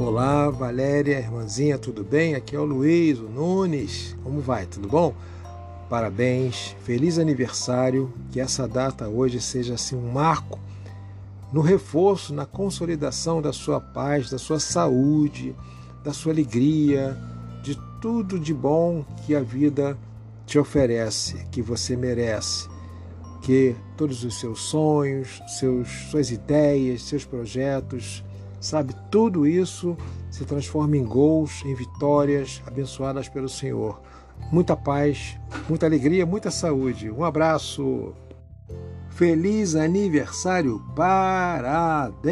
Olá, Valéria, irmãzinha, tudo bem? Aqui é o Luiz, o Nunes. Como vai? Tudo bom? Parabéns, feliz aniversário. Que essa data hoje seja assim um marco no reforço, na consolidação da sua paz, da sua saúde, da sua alegria, de tudo de bom que a vida te oferece, que você merece. Que todos os seus sonhos, seus, suas ideias, seus projetos, Sabe, tudo isso se transforma em gols, em vitórias abençoadas pelo Senhor. Muita paz, muita alegria, muita saúde. Um abraço. Feliz aniversário! Parabéns!